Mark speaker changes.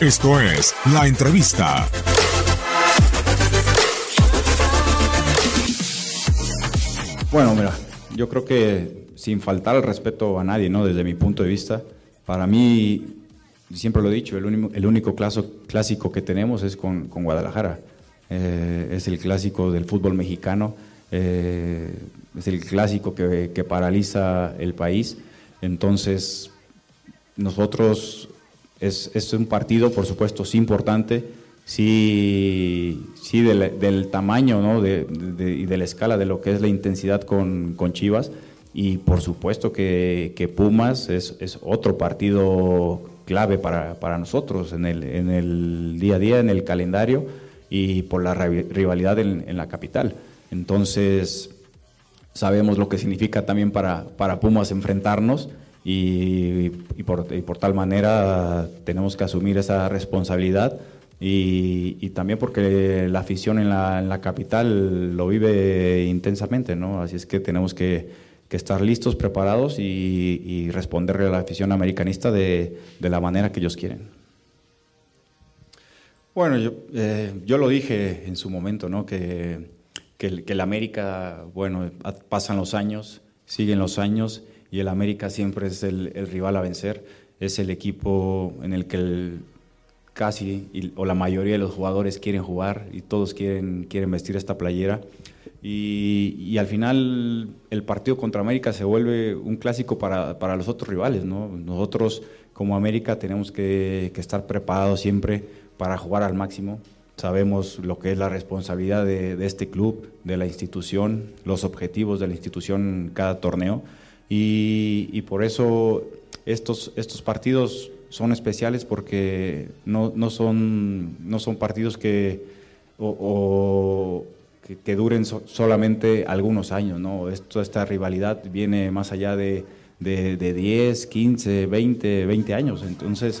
Speaker 1: Esto es La Entrevista.
Speaker 2: Bueno, mira, yo creo que sin faltar el respeto a nadie, ¿no? Desde mi punto de vista, para mí, siempre lo he dicho, el, único, el único clásico que tenemos es con, con Guadalajara. Eh, es el clásico del fútbol mexicano, eh, es el clásico que, que paraliza el país. Entonces, nosotros es, es, un partido, por supuesto, sí importante, sí, sí del, del tamaño ¿no? de, de, y de la escala de lo que es la intensidad con, con Chivas. Y por supuesto que, que Pumas es, es, otro partido clave para, para nosotros en el, en el, día a día, en el calendario y por la rivalidad en, en la capital. Entonces, sabemos lo que significa también para, para Pumas enfrentarnos y, por, tal manera tenemos que asumir esa responsabilidad y, también porque la afición en la, en la, capital lo vive intensamente, ¿no? Así es que tenemos que, que estar listos, preparados y, responderle a la afición americanista de, de, la manera que ellos quieren. Bueno, yo, eh, yo lo dije en su momento, ¿no? Que, que, que el América, bueno, pasan los años, siguen los años y el América siempre es el, el, rival a vencer, es el equipo en el que el, casi y, o la mayoría de los jugadores quieren jugar y todos quieren, quieren vestir esta playera. Y, y, al final el partido contra América se vuelve un clásico para, para los otros rivales. ¿no? Nosotros como América tenemos que, que, estar preparados siempre para jugar al máximo. Sabemos lo que es la responsabilidad de, de este club, de la institución, los objetivos de la institución cada torneo y, y, por eso estos, estos partidos son especiales porque no, no, son, no son partidos que, que, duren so, solamente algunos años. ¿no? Esto, esta rivalidad viene más allá de, de, de 10, 15, 20, 20 años. Entonces,